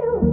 Say,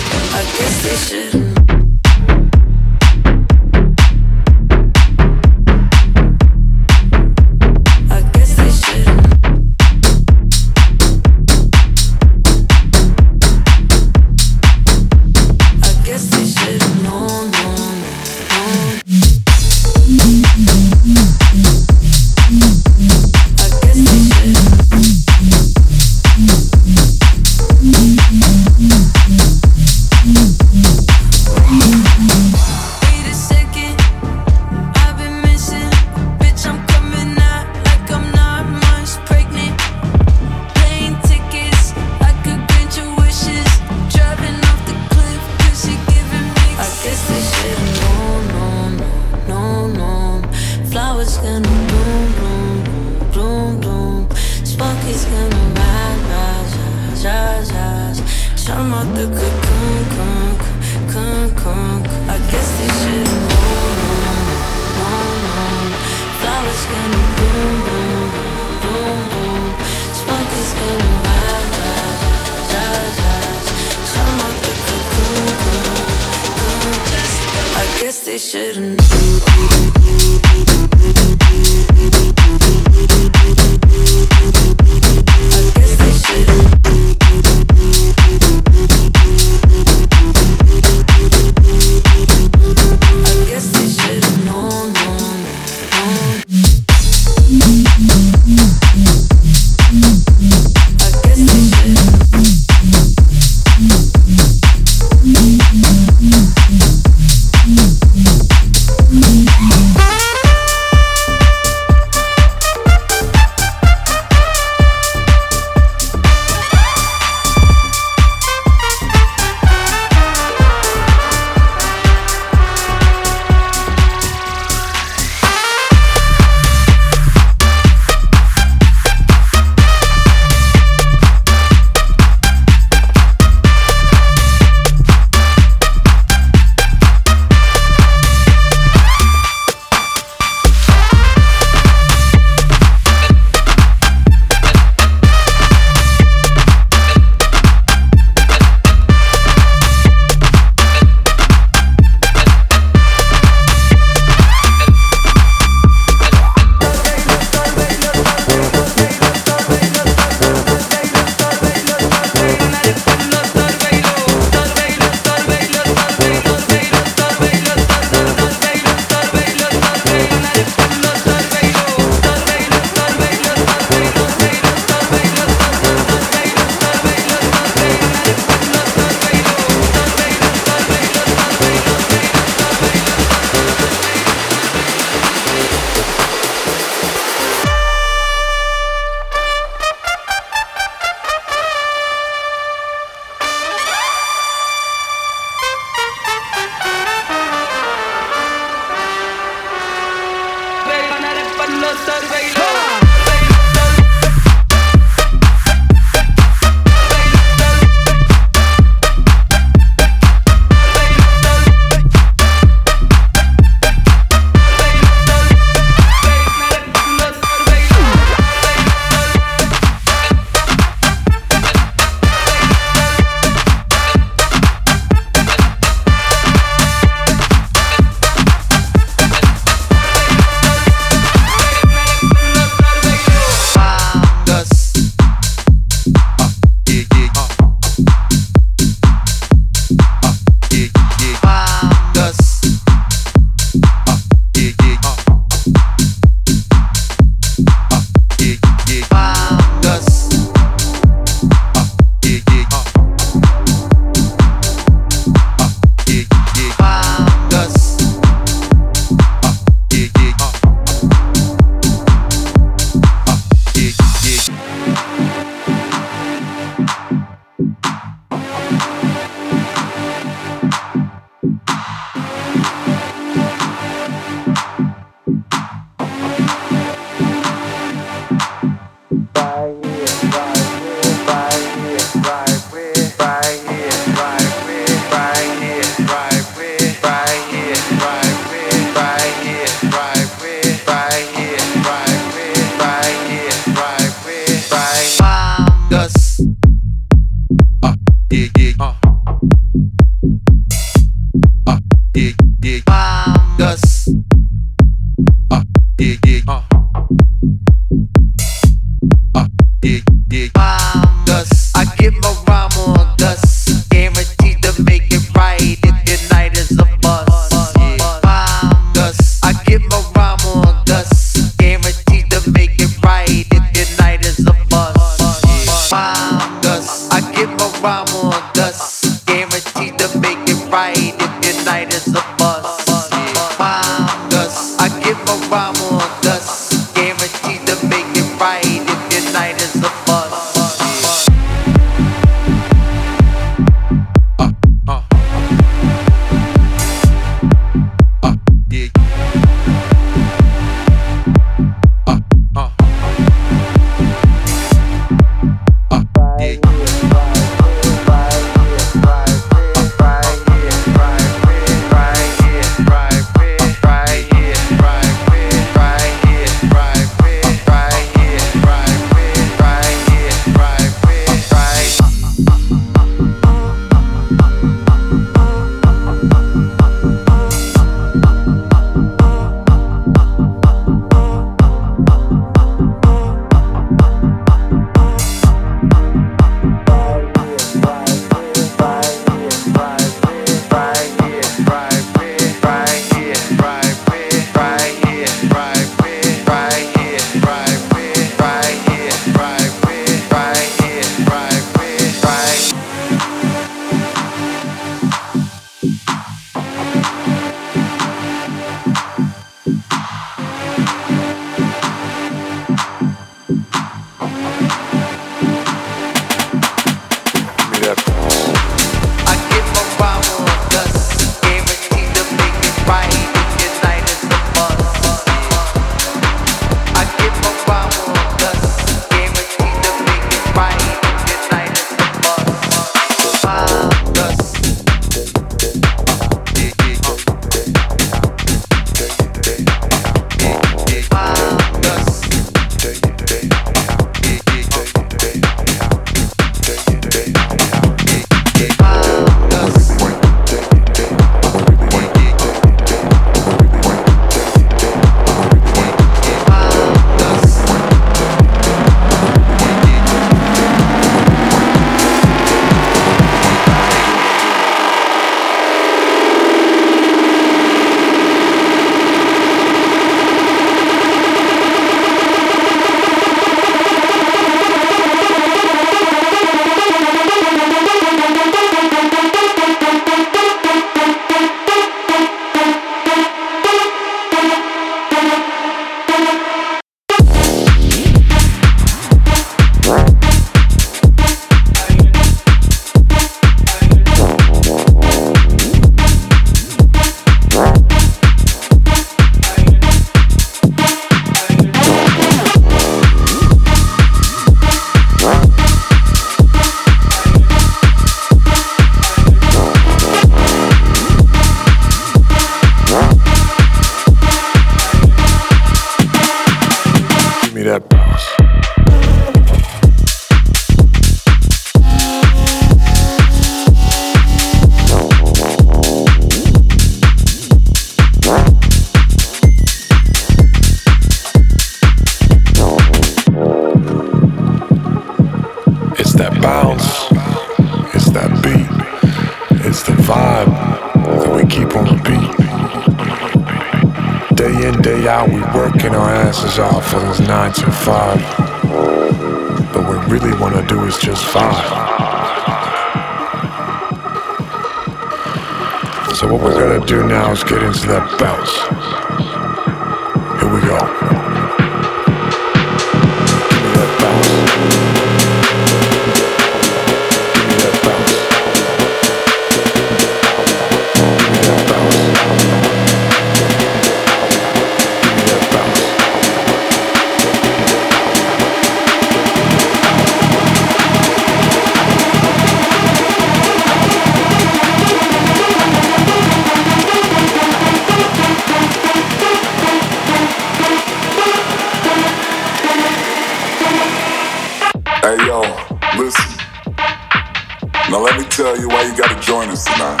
tell you why you gotta join us tonight.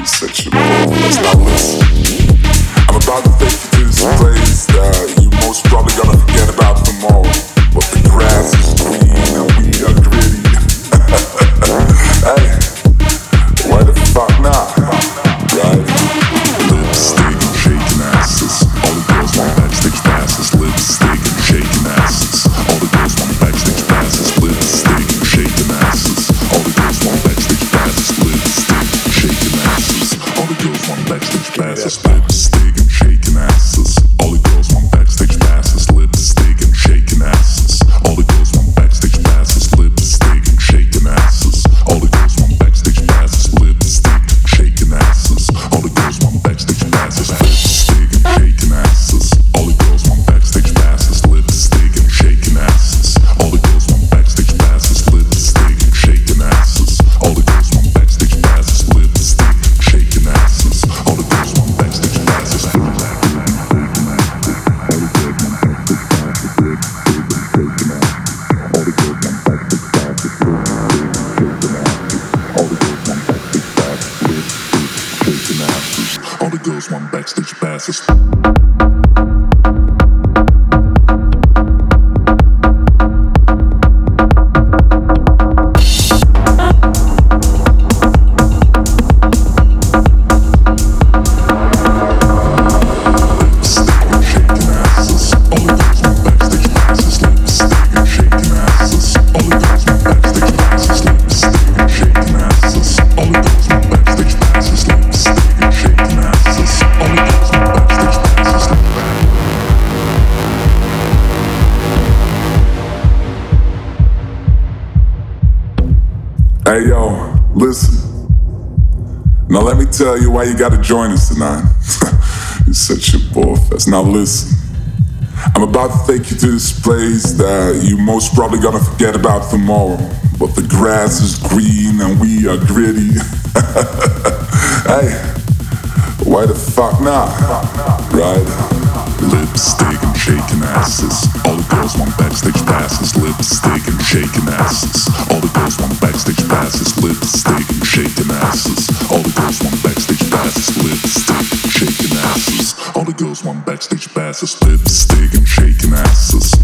you said you know, let's not listen. I'm about to take you to this place. tell you why you gotta join us tonight. You're such a bullfest. Now listen, I'm about to take you to this place that you most probably gonna forget about tomorrow. But the grass is green and we are gritty. hey, why the fuck not? Right? Lipstick and shaking asses girls want backstage passes, lipstick and shaking asses. All the girls want backstage passes, lipstick and shaking asses. All the girls want backstage passes, lipstick and shaking asses. All the girls want backstage passes, lipstick and shaking asses.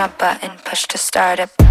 my button, push to start it.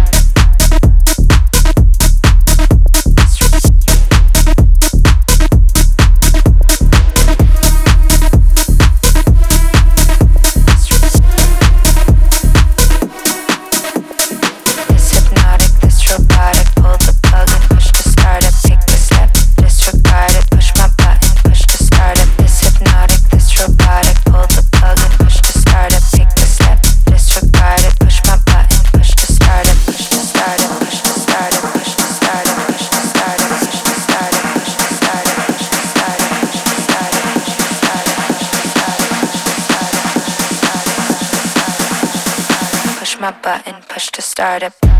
startup.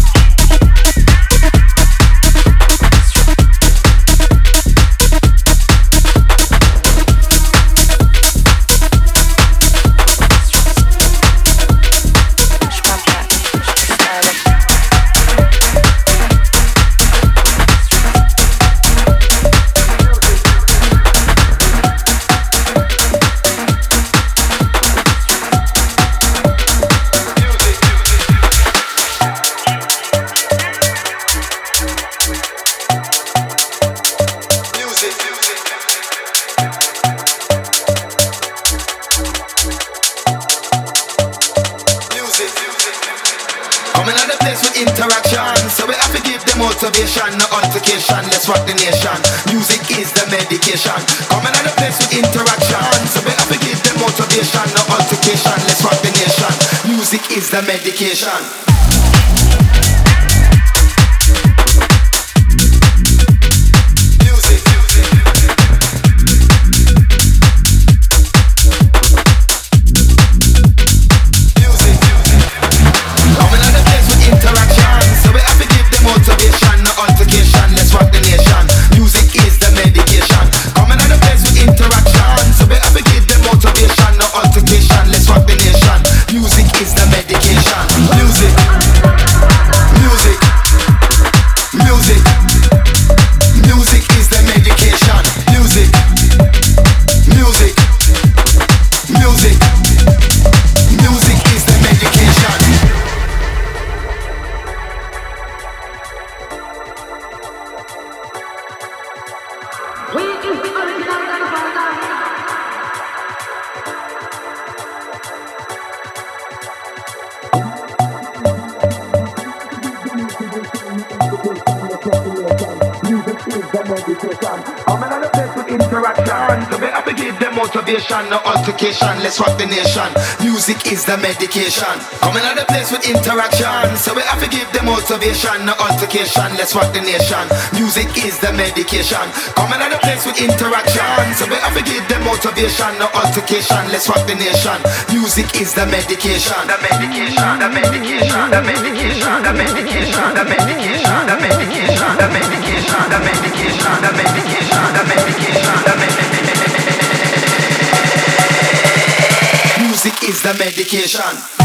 The medication. Coming out of place with interaction. So we have to give them motivation, no altercation. Let's rock the nation. Music is the medication. Altercation. Let's rock the nation. Music is the medication. Coming out the place with interaction. So we have to give them motivation, no altercation. Let's rock the nation. Music is the medication. Coming out the place with interaction. So we have to give them motivation, no altercation. Let's rock the nation. Music is the medication. The medication, the medication, the medication, the medication, the medication, the medication, the medication, the medication, the medication, the medication, is the medication.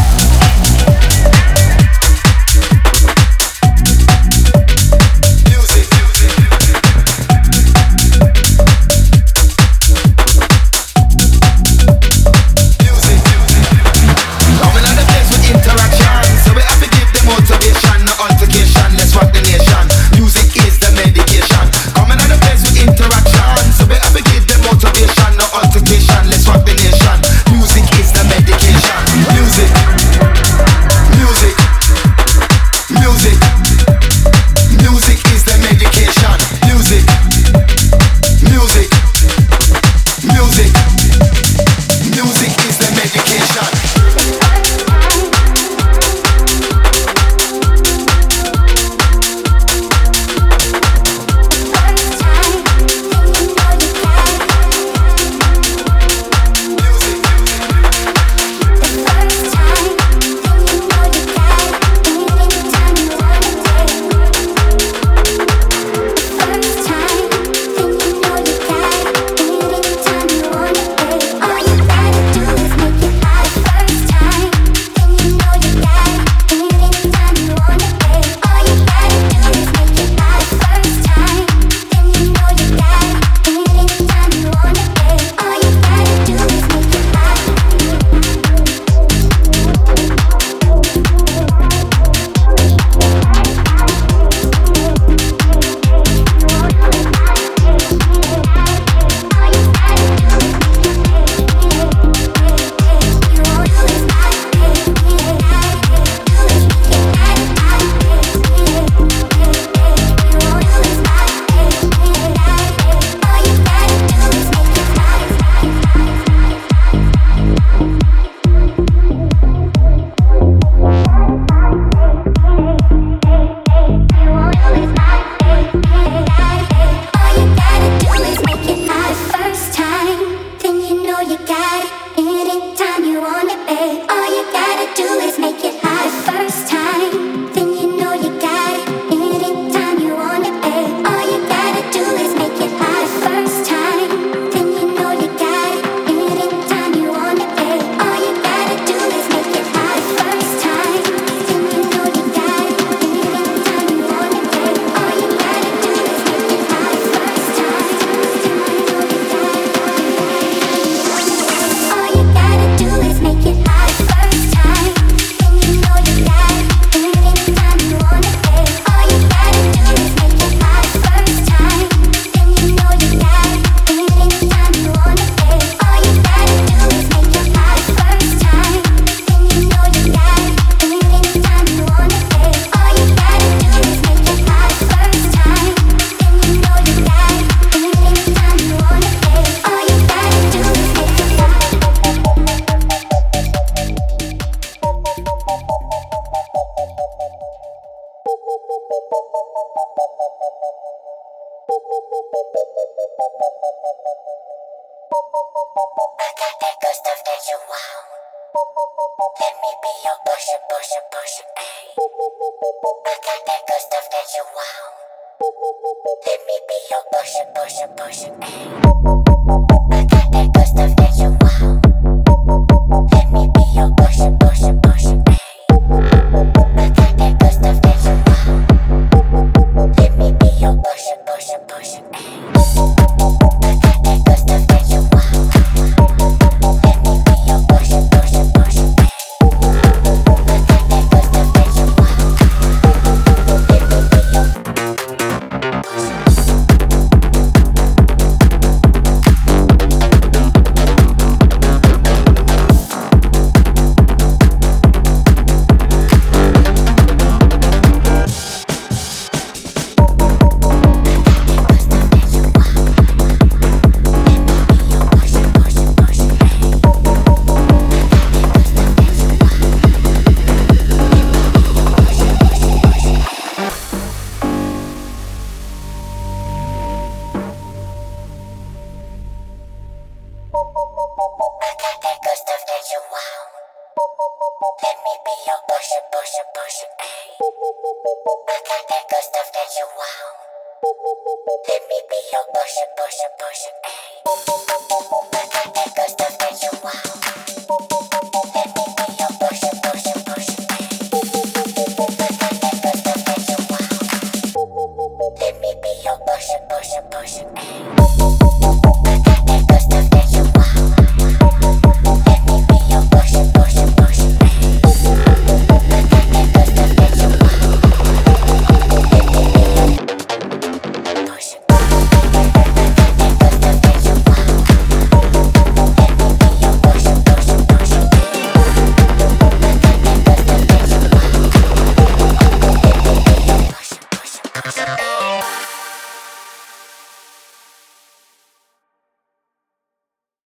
babe. All you gotta do is make it high first time.